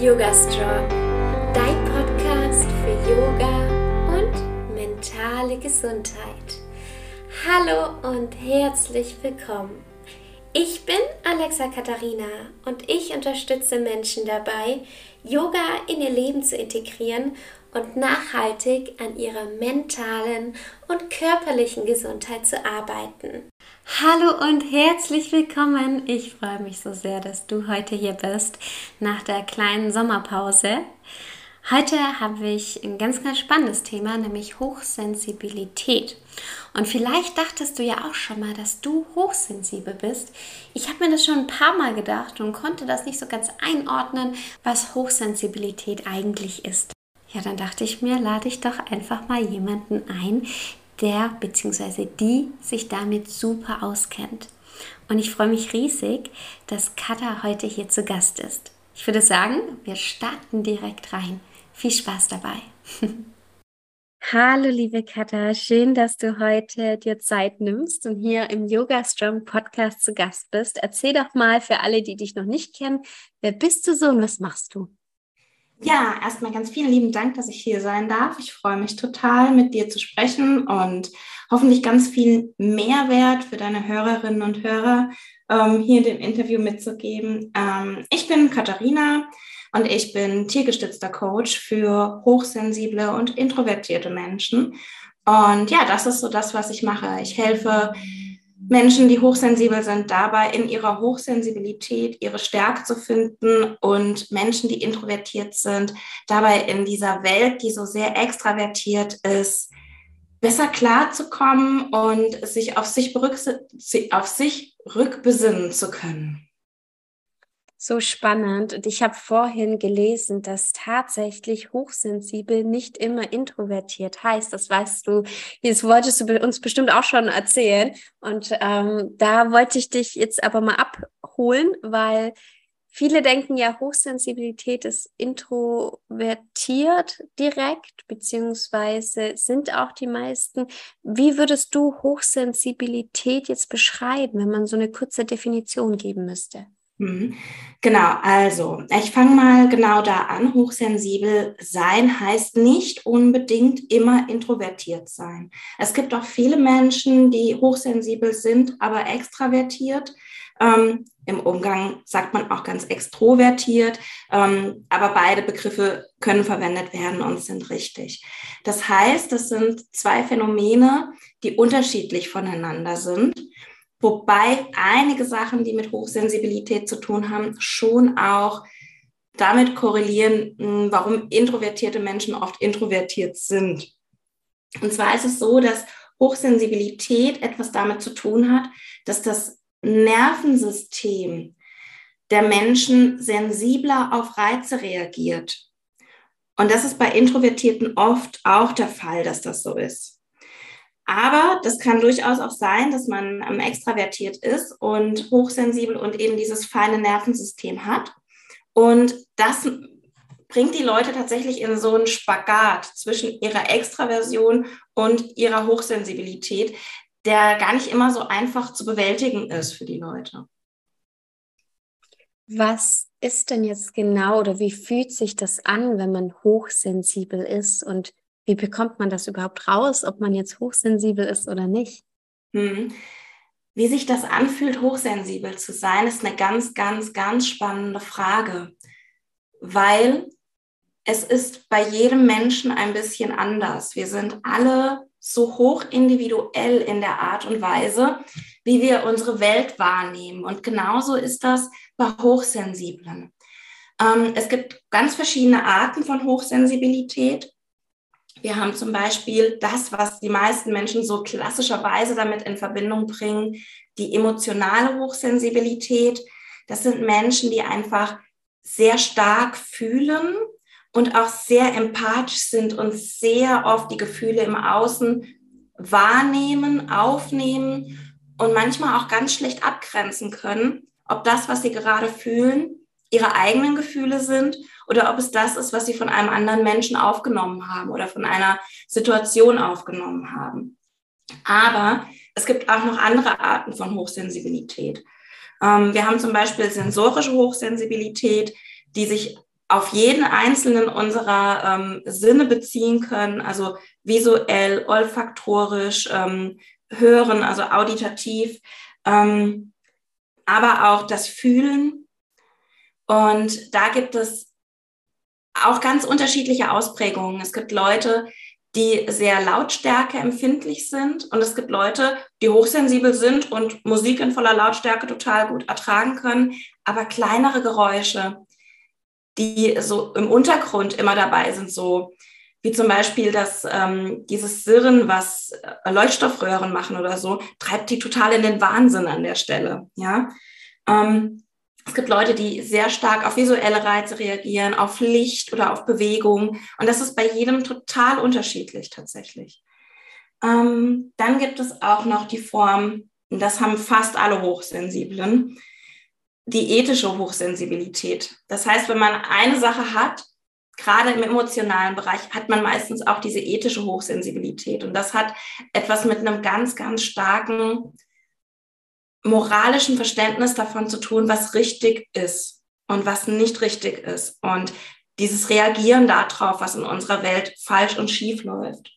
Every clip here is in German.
Yoga Strong, dein Podcast für Yoga und mentale Gesundheit. Hallo und herzlich willkommen. Ich bin Alexa Katharina und ich unterstütze Menschen dabei, Yoga in ihr Leben zu integrieren und nachhaltig an ihrer mentalen und körperlichen Gesundheit zu arbeiten. Hallo und herzlich willkommen. Ich freue mich so sehr, dass du heute hier bist nach der kleinen Sommerpause. Heute habe ich ein ganz, ganz spannendes Thema, nämlich Hochsensibilität. Und vielleicht dachtest du ja auch schon mal, dass du hochsensibel bist. Ich habe mir das schon ein paar Mal gedacht und konnte das nicht so ganz einordnen, was Hochsensibilität eigentlich ist. Ja, dann dachte ich mir, lade ich doch einfach mal jemanden ein, der bzw. die sich damit super auskennt. Und ich freue mich riesig, dass Katha heute hier zu Gast ist. Ich würde sagen, wir starten direkt rein. Viel Spaß dabei. Hallo, liebe Katha, schön, dass du heute dir Zeit nimmst und hier im Yoga Strong Podcast zu Gast bist. Erzähl doch mal für alle, die dich noch nicht kennen, wer bist du so und was machst du? Ja, erstmal ganz vielen lieben Dank, dass ich hier sein darf. Ich freue mich total, mit dir zu sprechen und hoffentlich ganz viel Mehrwert für deine Hörerinnen und Hörer ähm, hier in dem Interview mitzugeben. Ähm, ich bin Katharina und ich bin tiergestützter Coach für hochsensible und introvertierte Menschen. Und ja, das ist so das, was ich mache. Ich helfe Menschen, die hochsensibel sind, dabei in ihrer Hochsensibilität ihre Stärke zu finden und Menschen, die introvertiert sind, dabei in dieser Welt, die so sehr extravertiert ist, besser klarzukommen und sich auf sich, auf sich rückbesinnen zu können. So spannend. Und ich habe vorhin gelesen, dass tatsächlich hochsensibel nicht immer introvertiert heißt. Das weißt du, das wolltest du uns bestimmt auch schon erzählen. Und ähm, da wollte ich dich jetzt aber mal abholen, weil viele denken ja, Hochsensibilität ist introvertiert direkt, beziehungsweise sind auch die meisten. Wie würdest du Hochsensibilität jetzt beschreiben, wenn man so eine kurze Definition geben müsste? Mhm. Genau, also ich fange mal genau da an. Hochsensibel sein heißt nicht unbedingt immer introvertiert sein. Es gibt auch viele Menschen, die hochsensibel sind, aber extravertiert. Ähm, Im Umgang sagt man auch ganz extrovertiert, ähm, aber beide Begriffe können verwendet werden und sind richtig. Das heißt, das sind zwei Phänomene, die unterschiedlich voneinander sind. Wobei einige Sachen, die mit Hochsensibilität zu tun haben, schon auch damit korrelieren, hm, warum introvertierte Menschen oft introvertiert sind. Und zwar ist es so, dass Hochsensibilität etwas damit zu tun hat, dass das Nervensystem der Menschen sensibler auf Reize reagiert. Und das ist bei Introvertierten oft auch der Fall, dass das so ist. Aber das kann durchaus auch sein, dass man ähm, extravertiert ist und hochsensibel und eben dieses feine Nervensystem hat. Und das bringt die Leute tatsächlich in so einen Spagat zwischen ihrer Extraversion und ihrer Hochsensibilität, der gar nicht immer so einfach zu bewältigen ist für die Leute. Was ist denn jetzt genau oder wie fühlt sich das an, wenn man hochsensibel ist und wie bekommt man das überhaupt raus, ob man jetzt hochsensibel ist oder nicht? Hm. Wie sich das anfühlt, hochsensibel zu sein, ist eine ganz, ganz, ganz spannende Frage, weil es ist bei jedem Menschen ein bisschen anders. Wir sind alle so hoch individuell in der Art und Weise, wie wir unsere Welt wahrnehmen. Und genauso ist das bei Hochsensiblen. Ähm, es gibt ganz verschiedene Arten von Hochsensibilität. Wir haben zum Beispiel das, was die meisten Menschen so klassischerweise damit in Verbindung bringen, die emotionale Hochsensibilität. Das sind Menschen, die einfach sehr stark fühlen und auch sehr empathisch sind und sehr oft die Gefühle im Außen wahrnehmen, aufnehmen und manchmal auch ganz schlecht abgrenzen können, ob das, was sie gerade fühlen, ihre eigenen Gefühle sind oder ob es das ist, was sie von einem anderen Menschen aufgenommen haben oder von einer Situation aufgenommen haben. Aber es gibt auch noch andere Arten von Hochsensibilität. Ähm, wir haben zum Beispiel sensorische Hochsensibilität, die sich auf jeden einzelnen unserer ähm, Sinne beziehen können, also visuell, olfaktorisch, ähm, hören, also auditativ, ähm, aber auch das Fühlen. Und da gibt es auch ganz unterschiedliche Ausprägungen. Es gibt Leute, die sehr Lautstärke empfindlich sind und es gibt Leute, die hochsensibel sind und Musik in voller Lautstärke total gut ertragen können, aber kleinere Geräusche, die so im Untergrund immer dabei sind, so wie zum Beispiel das, ähm, dieses Sirren, was äh, Leuchtstoffröhren machen oder so, treibt die total in den Wahnsinn an der Stelle. Ja, ähm, es gibt Leute, die sehr stark auf visuelle Reize reagieren, auf Licht oder auf Bewegung. Und das ist bei jedem total unterschiedlich tatsächlich. Ähm, dann gibt es auch noch die Form, und das haben fast alle Hochsensiblen, die ethische Hochsensibilität. Das heißt, wenn man eine Sache hat, gerade im emotionalen Bereich, hat man meistens auch diese ethische Hochsensibilität. Und das hat etwas mit einem ganz, ganz starken moralischen Verständnis davon zu tun, was richtig ist und was nicht richtig ist. Und dieses Reagieren darauf, was in unserer Welt falsch und schief läuft.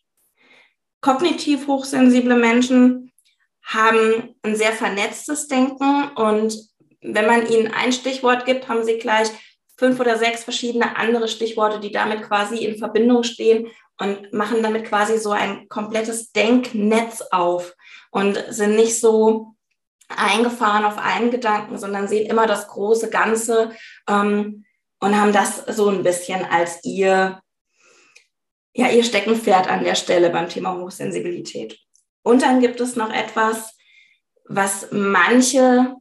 Kognitiv hochsensible Menschen haben ein sehr vernetztes Denken und wenn man ihnen ein Stichwort gibt, haben sie gleich fünf oder sechs verschiedene andere Stichworte, die damit quasi in Verbindung stehen und machen damit quasi so ein komplettes Denknetz auf und sind nicht so eingefahren auf einen Gedanken, sondern sehen immer das große Ganze ähm, und haben das so ein bisschen als ihr, ja, ihr Steckenpferd an der Stelle beim Thema Hochsensibilität. Und dann gibt es noch etwas, was manche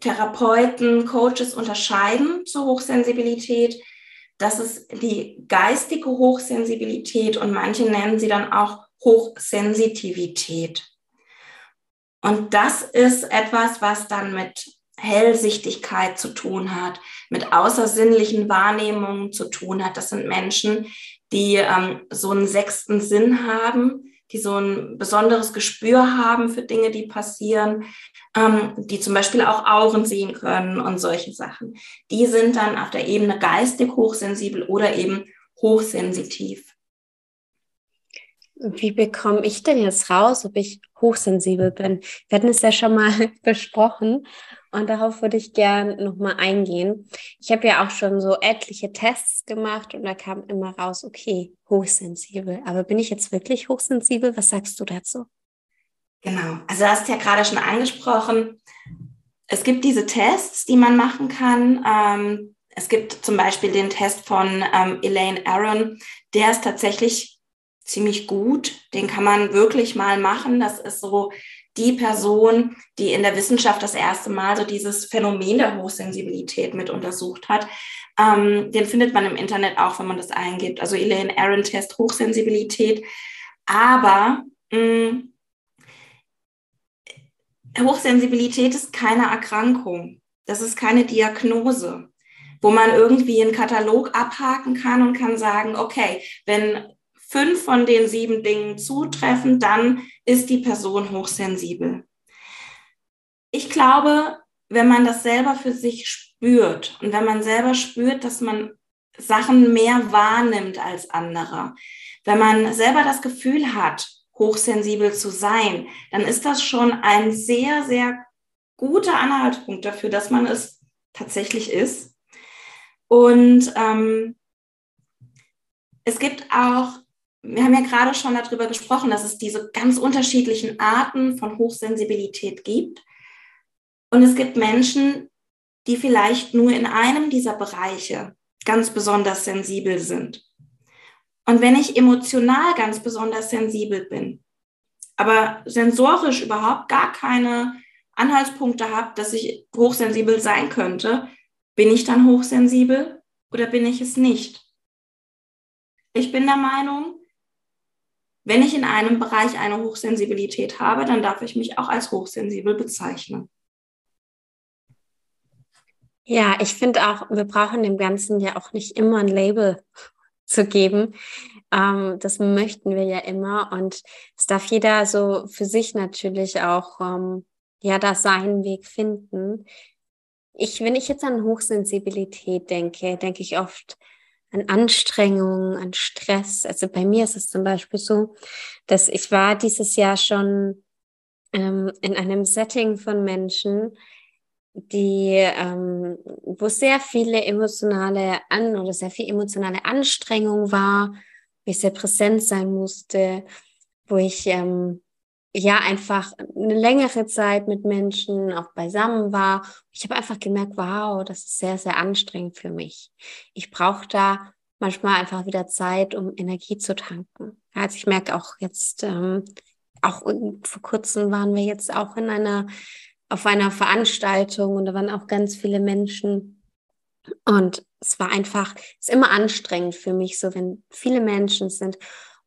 Therapeuten, Coaches unterscheiden zur Hochsensibilität. Das ist die geistige Hochsensibilität und manche nennen sie dann auch Hochsensitivität. Und das ist etwas, was dann mit Hellsichtigkeit zu tun hat, mit außersinnlichen Wahrnehmungen zu tun hat. Das sind Menschen, die ähm, so einen sechsten Sinn haben, die so ein besonderes Gespür haben für Dinge, die passieren, ähm, die zum Beispiel auch Auren sehen können und solche Sachen. Die sind dann auf der Ebene geistig hochsensibel oder eben hochsensitiv. Wie bekomme ich denn jetzt raus, ob ich hochsensibel bin? Wir hatten es ja schon mal besprochen und darauf würde ich gern nochmal eingehen. Ich habe ja auch schon so etliche Tests gemacht und da kam immer raus, okay, hochsensibel. Aber bin ich jetzt wirklich hochsensibel? Was sagst du dazu? Genau, also du hast ja gerade schon angesprochen, es gibt diese Tests, die man machen kann. Ähm, es gibt zum Beispiel den Test von ähm, Elaine Aaron, der ist tatsächlich ziemlich gut. Den kann man wirklich mal machen. Das ist so die Person, die in der Wissenschaft das erste Mal so dieses Phänomen der Hochsensibilität mit untersucht hat. Ähm, den findet man im Internet auch, wenn man das eingibt. Also Elaine Aaron Test Hochsensibilität. Aber mh, mm, Hochsensibilität ist keine Erkrankung. Das ist keine Diagnose, wo man irgendwie einen Katalog abhaken kann und kann sagen, okay, wenn fünf von den sieben Dingen zutreffen, dann ist die Person hochsensibel. Ich glaube, wenn man das selber für sich spürt und wenn man selber spürt, dass man Sachen mehr wahrnimmt als andere, wenn man selber das Gefühl hat, hochsensibel zu sein, dann ist das schon ein sehr, sehr guter Anhaltspunkt dafür, dass man es tatsächlich ist. Und ähm, es gibt auch wir haben ja gerade schon darüber gesprochen, dass es diese ganz unterschiedlichen Arten von Hochsensibilität gibt. Und es gibt Menschen, die vielleicht nur in einem dieser Bereiche ganz besonders sensibel sind. Und wenn ich emotional ganz besonders sensibel bin, aber sensorisch überhaupt gar keine Anhaltspunkte habe, dass ich hochsensibel sein könnte, bin ich dann hochsensibel oder bin ich es nicht? Ich bin der Meinung, wenn ich in einem Bereich eine Hochsensibilität habe, dann darf ich mich auch als hochsensibel bezeichnen. Ja, ich finde auch, wir brauchen dem Ganzen ja auch nicht immer ein Label zu geben. Ähm, das möchten wir ja immer und es darf jeder so für sich natürlich auch ähm, ja da seinen Weg finden. ich, wenn ich jetzt an Hochsensibilität denke, denke ich oft an Anstrengung, an Stress. Also bei mir ist es zum Beispiel so, dass ich war dieses Jahr schon ähm, in einem Setting von Menschen, die, ähm, wo sehr viele emotionale an oder sehr viel emotionale Anstrengung war, wo ich sehr präsent sein musste, wo ich ähm, ja einfach eine längere Zeit mit Menschen auch beisammen war. Ich habe einfach gemerkt, wow, das ist sehr, sehr anstrengend für mich. Ich brauche da manchmal einfach wieder Zeit, um Energie zu tanken. Also ich merke auch jetzt, ähm, auch vor kurzem waren wir jetzt auch in einer, auf einer Veranstaltung und da waren auch ganz viele Menschen. Und es war einfach, es ist immer anstrengend für mich, so wenn viele Menschen sind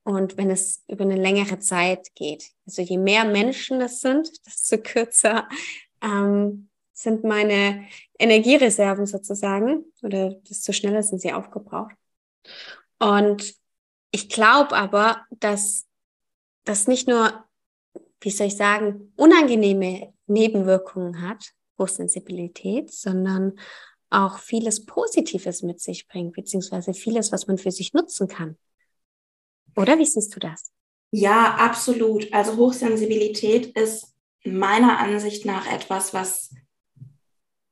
und wenn es über eine längere Zeit geht. Also je mehr Menschen das sind, desto kürzer ähm, sind meine Energiereserven sozusagen oder desto schneller sind sie aufgebraucht. Und ich glaube aber, dass das nicht nur, wie soll ich sagen, unangenehme Nebenwirkungen hat, Hochsensibilität, sondern auch vieles Positives mit sich bringt, beziehungsweise vieles, was man für sich nutzen kann. Oder wie siehst du das? Ja, absolut. Also Hochsensibilität ist meiner Ansicht nach etwas, was,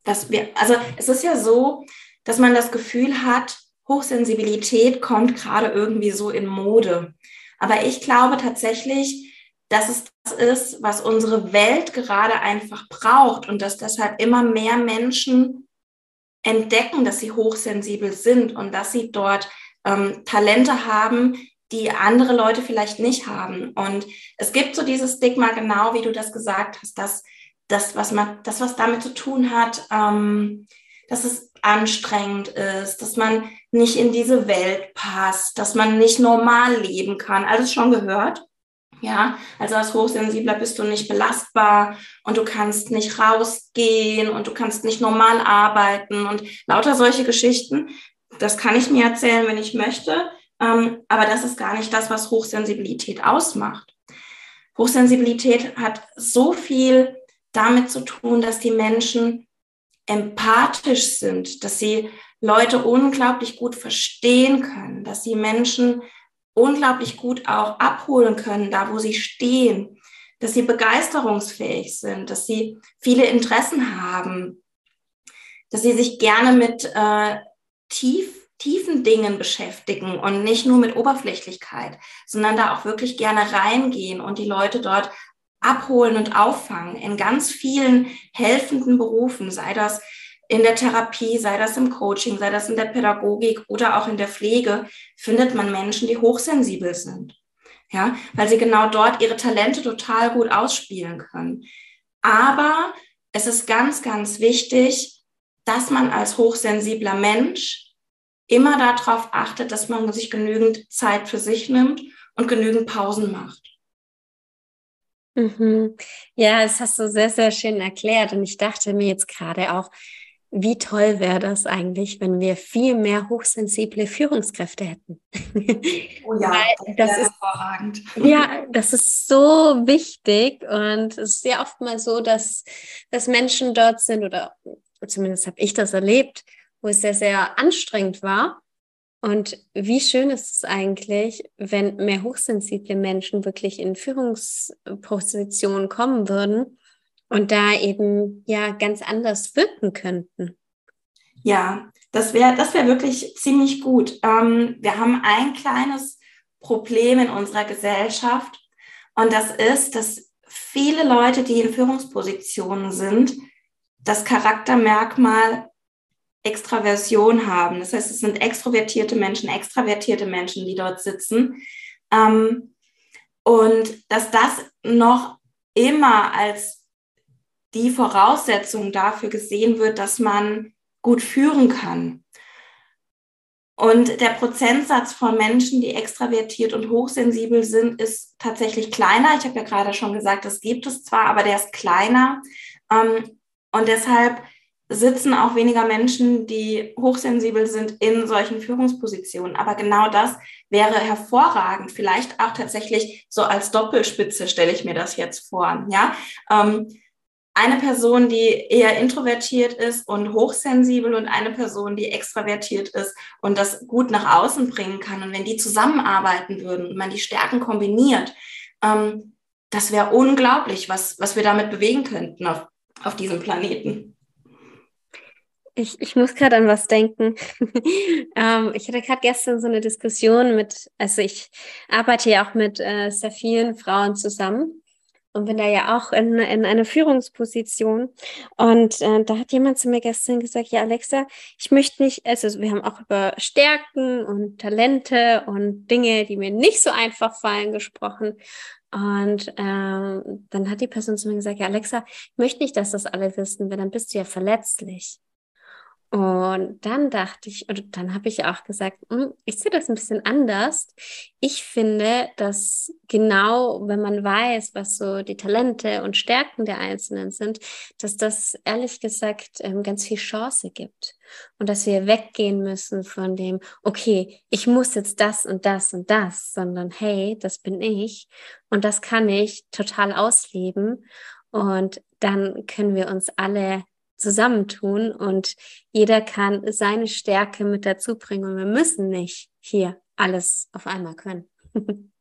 was wir, also es ist ja so, dass man das Gefühl hat, Hochsensibilität kommt gerade irgendwie so in Mode. Aber ich glaube tatsächlich, dass es das ist, was unsere Welt gerade einfach braucht und dass deshalb immer mehr Menschen entdecken, dass sie hochsensibel sind und dass sie dort ähm, Talente haben, die andere Leute vielleicht nicht haben. Und es gibt so dieses Stigma, genau wie du das gesagt hast, dass das, was man, das, was damit zu tun hat, ähm, dass es anstrengend ist, dass man nicht in diese Welt passt, dass man nicht normal leben kann. Alles schon gehört. Ja, also als Hochsensibler bist du nicht belastbar und du kannst nicht rausgehen und du kannst nicht normal arbeiten und lauter solche Geschichten. Das kann ich mir erzählen, wenn ich möchte. Ähm, aber das ist gar nicht das, was Hochsensibilität ausmacht. Hochsensibilität hat so viel damit zu tun, dass die Menschen empathisch sind, dass sie Leute unglaublich gut verstehen können, dass sie Menschen unglaublich gut auch abholen können, da wo sie stehen, dass sie begeisterungsfähig sind, dass sie viele Interessen haben, dass sie sich gerne mit äh, tief, tiefen Dingen beschäftigen und nicht nur mit Oberflächlichkeit, sondern da auch wirklich gerne reingehen und die Leute dort abholen und auffangen in ganz vielen helfenden Berufen, sei das in der Therapie, sei das im Coaching, sei das in der Pädagogik oder auch in der Pflege, findet man Menschen, die hochsensibel sind. Ja, weil sie genau dort ihre Talente total gut ausspielen können. Aber es ist ganz, ganz wichtig, dass man als hochsensibler Mensch immer darauf achtet, dass man sich genügend Zeit für sich nimmt und genügend Pausen macht. Mhm. Ja, das hast du sehr, sehr schön erklärt. Und ich dachte mir jetzt gerade auch, wie toll wäre das eigentlich, wenn wir viel mehr hochsensible Führungskräfte hätten. Oh ja, das, das ist hervorragend. Ja, das ist so wichtig und es ist ja oft mal so, dass, dass Menschen dort sind oder zumindest habe ich das erlebt, wo es sehr, sehr anstrengend war und wie schön ist es eigentlich, wenn mehr hochsensible Menschen wirklich in Führungspositionen kommen würden und da eben ja ganz anders wirken könnten. Ja, das wäre das wäre wirklich ziemlich gut. Ähm, wir haben ein kleines Problem in unserer Gesellschaft und das ist, dass viele Leute, die in Führungspositionen sind, das Charaktermerkmal Extraversion haben. Das heißt, es sind extrovertierte Menschen, extravertierte Menschen, die dort sitzen. Ähm, und dass das noch immer als die Voraussetzung dafür gesehen wird, dass man gut führen kann. Und der Prozentsatz von Menschen, die extravertiert und hochsensibel sind, ist tatsächlich kleiner. Ich habe ja gerade schon gesagt, das gibt es zwar, aber der ist kleiner. Ähm, und deshalb sitzen auch weniger Menschen, die hochsensibel sind in solchen Führungspositionen. Aber genau das wäre hervorragend. Vielleicht auch tatsächlich so als Doppelspitze stelle ich mir das jetzt vor. Ja, ähm, eine Person, die eher introvertiert ist und hochsensibel und eine Person, die extravertiert ist und das gut nach außen bringen kann. Und wenn die zusammenarbeiten würden und man die Stärken kombiniert, ähm, das wäre unglaublich, was, was wir damit bewegen könnten auf, auf diesem Planeten. Ich, ich muss gerade an was denken. ähm, ich hatte gerade gestern so eine Diskussion mit, also ich arbeite ja auch mit äh, sehr vielen Frauen zusammen und bin da ja auch in, in einer Führungsposition. Und äh, da hat jemand zu mir gestern gesagt, ja, Alexa, ich möchte nicht, also wir haben auch über Stärken und Talente und Dinge, die mir nicht so einfach fallen, gesprochen. Und ähm, dann hat die Person zu mir gesagt, ja, Alexa, ich möchte nicht, dass das alle wissen, weil dann bist du ja verletzlich. Und dann dachte ich, und dann habe ich auch gesagt, hm, ich sehe das ein bisschen anders. Ich finde, dass genau, wenn man weiß, was so die Talente und Stärken der Einzelnen sind, dass das ehrlich gesagt ähm, ganz viel Chance gibt. Und dass wir weggehen müssen von dem, okay, ich muss jetzt das und das und das, sondern hey, das bin ich und das kann ich total ausleben. Und dann können wir uns alle zusammentun und jeder kann seine Stärke mit dazu bringen und wir müssen nicht hier alles auf einmal können.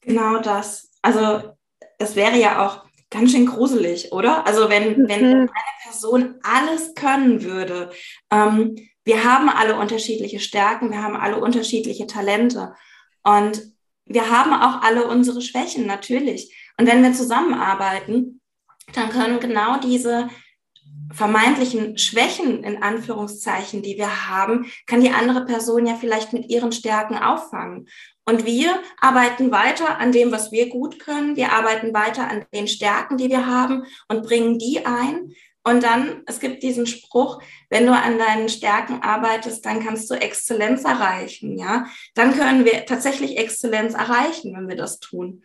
genau das. Also das wäre ja auch ganz schön gruselig, oder? Also wenn, mhm. wenn eine Person alles können würde. Ähm, wir haben alle unterschiedliche Stärken, wir haben alle unterschiedliche Talente und wir haben auch alle unsere Schwächen, natürlich. Und wenn wir zusammenarbeiten, dann können genau diese vermeintlichen Schwächen in Anführungszeichen, die wir haben, kann die andere Person ja vielleicht mit ihren Stärken auffangen. Und wir arbeiten weiter an dem, was wir gut können. Wir arbeiten weiter an den Stärken, die wir haben und bringen die ein. Und dann, es gibt diesen Spruch, wenn du an deinen Stärken arbeitest, dann kannst du Exzellenz erreichen, ja. Dann können wir tatsächlich Exzellenz erreichen, wenn wir das tun.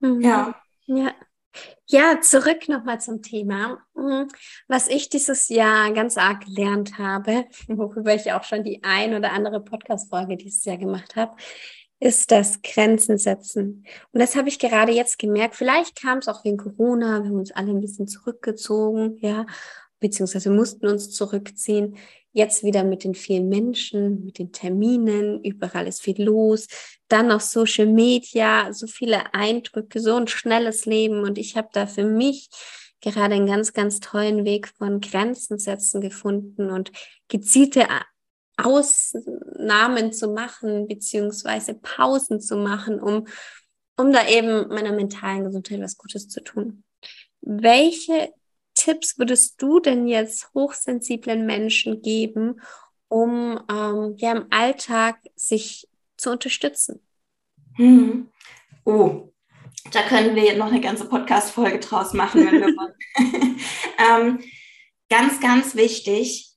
Mhm. Ja. Ja. Ja, zurück nochmal zum Thema. Mhm. Was ich dieses Jahr ganz arg gelernt habe, worüber ich auch schon die ein oder andere Podcast-Folge dieses Jahr gemacht habe, ist das Grenzen setzen. Und das habe ich gerade jetzt gemerkt. Vielleicht kam es auch wegen Corona. Wir haben uns alle ein bisschen zurückgezogen, ja, beziehungsweise mussten uns zurückziehen. Jetzt wieder mit den vielen Menschen, mit den Terminen, überall ist viel los. Dann noch Social Media, so viele Eindrücke, so ein schnelles Leben. Und ich habe da für mich gerade einen ganz, ganz tollen Weg von Grenzen setzen gefunden und gezielte Ausnahmen zu machen, beziehungsweise Pausen zu machen, um, um da eben meiner mentalen Gesundheit was Gutes zu tun. Welche Tipps würdest du denn jetzt hochsensiblen Menschen geben, um ähm, ja im Alltag sich zu unterstützen? Hm. Oh, da können wir noch eine ganze Podcast-Folge draus machen, wenn wir wollen. ähm, ganz, ganz wichtig,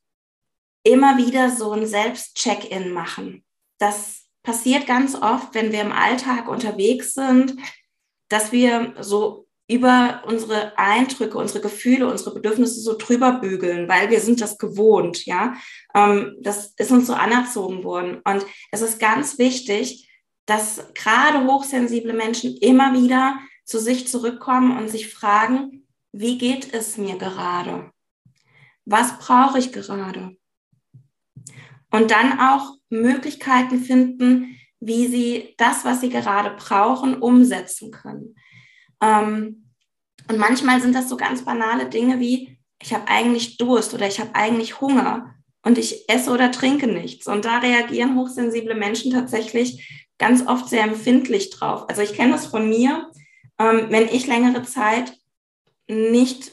immer wieder so ein Selbst-Check-In machen. Das passiert ganz oft, wenn wir im Alltag unterwegs sind, dass wir so über unsere Eindrücke, unsere Gefühle, unsere Bedürfnisse so drüber bügeln, weil wir sind das gewohnt, ja. Ähm, das ist uns so anerzogen worden. Und es ist ganz wichtig, dass gerade hochsensible Menschen immer wieder zu sich zurückkommen und sich fragen, wie geht es mir gerade? Was brauche ich gerade? Und dann auch Möglichkeiten finden, wie sie das, was sie gerade brauchen, umsetzen können. Ähm, und manchmal sind das so ganz banale Dinge wie, ich habe eigentlich Durst oder ich habe eigentlich Hunger und ich esse oder trinke nichts. Und da reagieren hochsensible Menschen tatsächlich ganz oft sehr empfindlich drauf. Also ich kenne das von mir, ähm, wenn ich längere Zeit nicht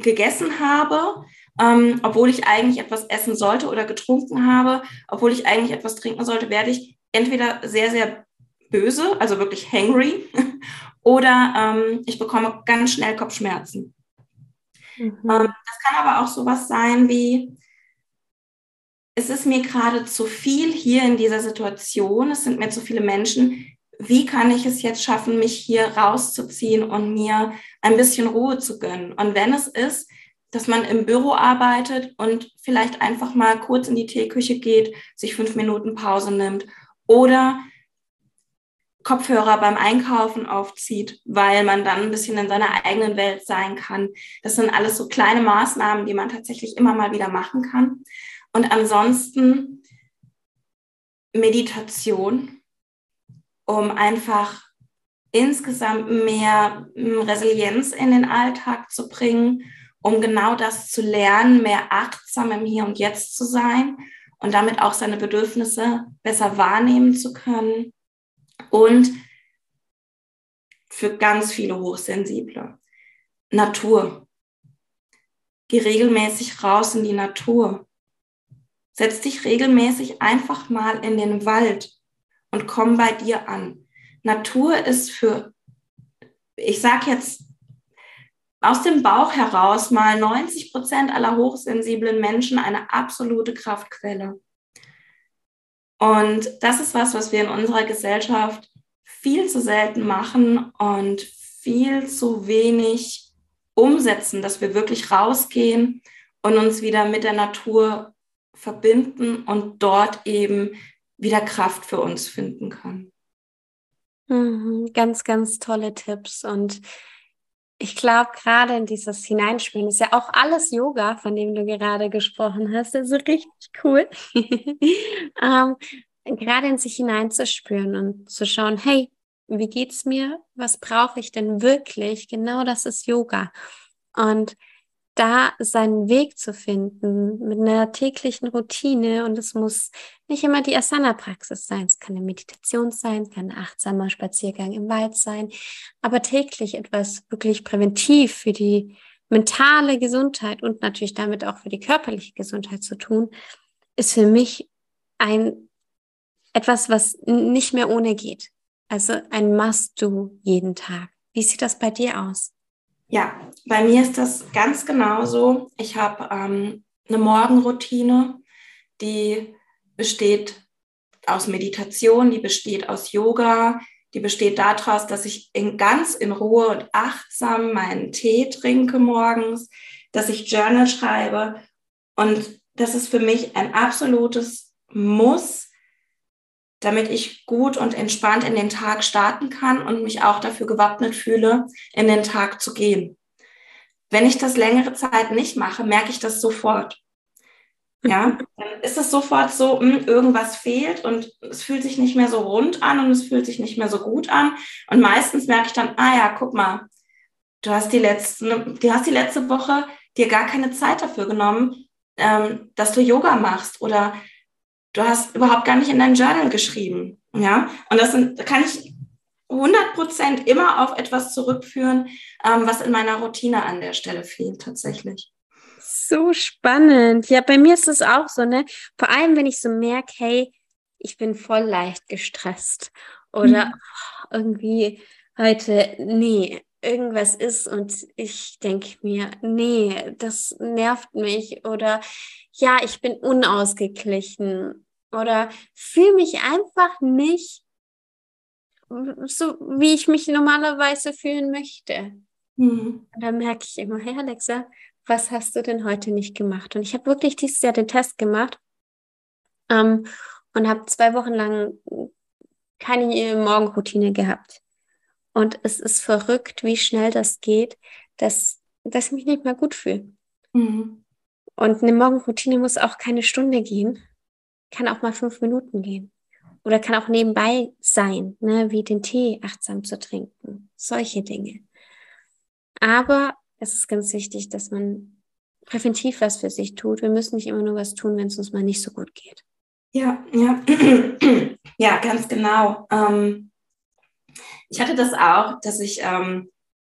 gegessen habe, ähm, obwohl ich eigentlich etwas essen sollte oder getrunken habe, obwohl ich eigentlich etwas trinken sollte, werde ich entweder sehr, sehr böse, also wirklich hangry, oder ähm, ich bekomme ganz schnell Kopfschmerzen. Mhm. Ähm, das kann aber auch sowas sein wie, es ist mir gerade zu viel hier in dieser Situation, es sind mir zu viele Menschen. Wie kann ich es jetzt schaffen, mich hier rauszuziehen und mir ein bisschen Ruhe zu gönnen? Und wenn es ist, dass man im Büro arbeitet und vielleicht einfach mal kurz in die Teeküche geht, sich fünf Minuten Pause nimmt oder Kopfhörer beim Einkaufen aufzieht, weil man dann ein bisschen in seiner eigenen Welt sein kann. Das sind alles so kleine Maßnahmen, die man tatsächlich immer mal wieder machen kann. Und ansonsten Meditation, um einfach insgesamt mehr Resilienz in den Alltag zu bringen, um genau das zu lernen, mehr achtsam im Hier und Jetzt zu sein und damit auch seine Bedürfnisse besser wahrnehmen zu können. Und für ganz viele Hochsensible. Natur. Geh regelmäßig raus in die Natur. Setz dich regelmäßig einfach mal in den Wald und komm bei dir an. Natur ist für, ich sag jetzt aus dem Bauch heraus mal 90 Prozent aller hochsensiblen Menschen eine absolute Kraftquelle. Und das ist was, was wir in unserer Gesellschaft viel zu selten machen und viel zu wenig umsetzen, dass wir wirklich rausgehen und uns wieder mit der Natur verbinden und dort eben wieder Kraft für uns finden können. Mhm, ganz, ganz tolle Tipps. Und ich glaube, gerade in dieses Hineinspielen ist ja auch alles Yoga, von dem du gerade gesprochen hast. Also richtig cool. ähm, gerade in sich hineinzuspüren und zu schauen, hey, wie geht's mir? Was brauche ich denn wirklich? Genau das ist Yoga. Und da seinen Weg zu finden mit einer täglichen Routine. Und es muss nicht immer die Asana-Praxis sein. Es kann eine Meditation sein, es kann ein achtsamer Spaziergang im Wald sein. Aber täglich etwas wirklich präventiv für die mentale Gesundheit und natürlich damit auch für die körperliche Gesundheit zu tun, ist für mich ein etwas, was nicht mehr ohne geht. Also ein Must-Do jeden Tag. Wie sieht das bei dir aus? Ja, bei mir ist das ganz genauso. Ich habe ähm, eine Morgenroutine, die besteht aus Meditation, die besteht aus Yoga, die besteht daraus, dass ich in, ganz in Ruhe und achtsam meinen Tee trinke morgens, dass ich Journal schreibe. Und das ist für mich ein absolutes Muss, damit ich gut und entspannt in den Tag starten kann und mich auch dafür gewappnet fühle, in den Tag zu gehen. Wenn ich das längere Zeit nicht mache, merke ich das sofort. Ja, dann ist es sofort so, hm, irgendwas fehlt und es fühlt sich nicht mehr so rund an und es fühlt sich nicht mehr so gut an. Und meistens merke ich dann, ah ja, guck mal, du hast die letzten, du hast die letzte Woche dir gar keine Zeit dafür genommen, ähm, dass du Yoga machst oder du hast überhaupt gar nicht in dein Journal geschrieben. Ja, und das sind, da kann ich 100 Prozent immer auf etwas zurückführen, ähm, was in meiner Routine an der Stelle fehlt, tatsächlich. So spannend. Ja, bei mir ist es auch so, ne? Vor allem, wenn ich so merke, hey, ich bin voll leicht gestresst oder mhm. irgendwie heute, nee, irgendwas ist und ich denke mir, nee, das nervt mich oder ja, ich bin unausgeglichen oder fühle mich einfach nicht so, wie ich mich normalerweise fühlen möchte. Mhm. Und dann merke ich immer, hey Alexa, was hast du denn heute nicht gemacht? Und ich habe wirklich dieses Jahr den Test gemacht ähm, und habe zwei Wochen lang keine Morgenroutine gehabt. Und es ist verrückt, wie schnell das geht, dass, dass ich mich nicht mehr gut fühle. Mhm. Und eine Morgenroutine muss auch keine Stunde gehen, kann auch mal fünf Minuten gehen. Oder kann auch nebenbei sein, ne, wie den Tee achtsam zu trinken. Solche Dinge. Aber es ist ganz wichtig, dass man präventiv was für sich tut. Wir müssen nicht immer nur was tun, wenn es uns mal nicht so gut geht. Ja, ja, ja, ganz genau. Ähm, ich hatte das auch, dass ich, ähm,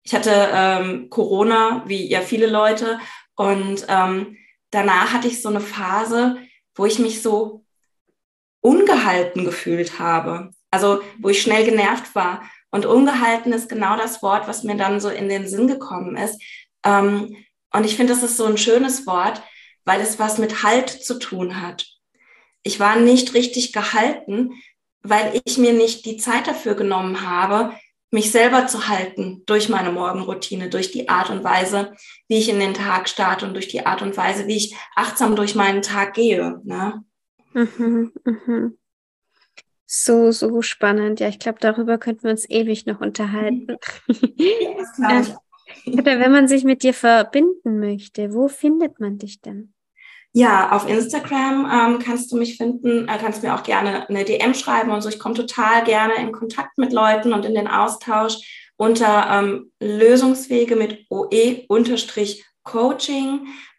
ich hatte ähm, Corona, wie ja viele Leute, und ähm, danach hatte ich so eine Phase, wo ich mich so ungehalten gefühlt habe. Also wo ich schnell genervt war. Und ungehalten ist genau das Wort, was mir dann so in den Sinn gekommen ist. Ähm, und ich finde, das ist so ein schönes Wort, weil es was mit Halt zu tun hat. Ich war nicht richtig gehalten, weil ich mir nicht die Zeit dafür genommen habe, mich selber zu halten durch meine Morgenroutine, durch die Art und Weise, wie ich in den Tag starte und durch die Art und Weise, wie ich achtsam durch meinen Tag gehe. Ne? Mhm, mhm. So, so spannend. Ja, ich glaube, darüber könnten wir uns ewig noch unterhalten. Ja, das glaube ich. Oder wenn man sich mit dir verbinden möchte, wo findet man dich denn? Ja, auf Instagram ähm, kannst du mich finden, äh, kannst mir auch gerne eine DM schreiben und so. Ich komme total gerne in Kontakt mit Leuten und in den Austausch unter ähm, Lösungswege mit OE-Coaching.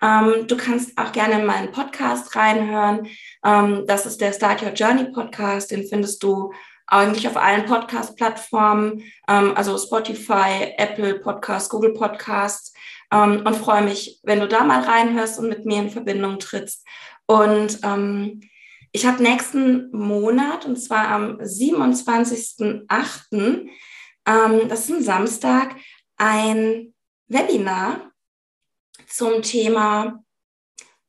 Ähm, du kannst auch gerne in meinen Podcast reinhören. Ähm, das ist der Start Your Journey Podcast. Den findest du eigentlich auf allen Podcast-Plattformen, ähm, also Spotify, Apple Podcasts, Google Podcasts ähm, und freue mich, wenn du da mal reinhörst und mit mir in Verbindung trittst. Und ähm, ich habe nächsten Monat, und zwar am 27.08., ähm, das ist ein Samstag, ein Webinar zum Thema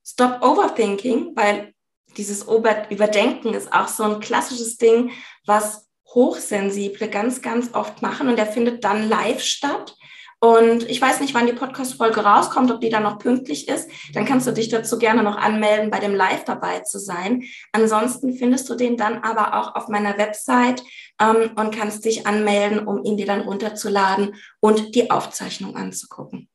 Stop Overthinking, weil dieses Überdenken ist auch so ein klassisches Ding, was Hochsensible ganz, ganz oft machen und der findet dann live statt. Und ich weiß nicht, wann die Podcast-Folge rauskommt, ob die dann noch pünktlich ist. Dann kannst du dich dazu gerne noch anmelden, bei dem Live dabei zu sein. Ansonsten findest du den dann aber auch auf meiner Website ähm, und kannst dich anmelden, um ihn dir dann runterzuladen und die Aufzeichnung anzugucken.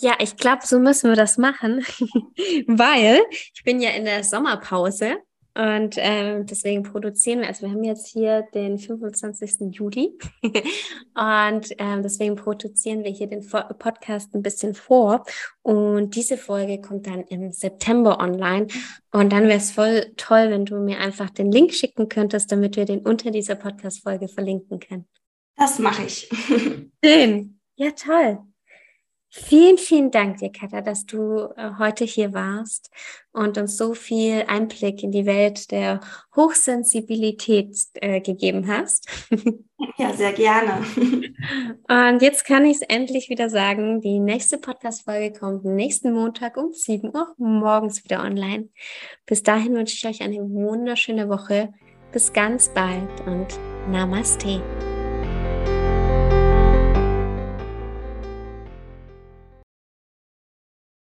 Ja, ich glaube, so müssen wir das machen, weil ich bin ja in der Sommerpause und ähm, deswegen produzieren wir, also wir haben jetzt hier den 25. Juli und ähm, deswegen produzieren wir hier den Podcast ein bisschen vor. Und diese Folge kommt dann im September online. Und dann wäre es voll toll, wenn du mir einfach den Link schicken könntest, damit wir den unter dieser Podcast-Folge verlinken können. Das mache ich. Schön. Ja, toll. Vielen, vielen Dank dir, Katha, dass du äh, heute hier warst und uns so viel Einblick in die Welt der Hochsensibilität äh, gegeben hast. Ja, sehr gerne. Und jetzt kann ich es endlich wieder sagen, die nächste Podcast-Folge kommt nächsten Montag um 7 Uhr morgens wieder online. Bis dahin wünsche ich euch eine wunderschöne Woche. Bis ganz bald und Namaste.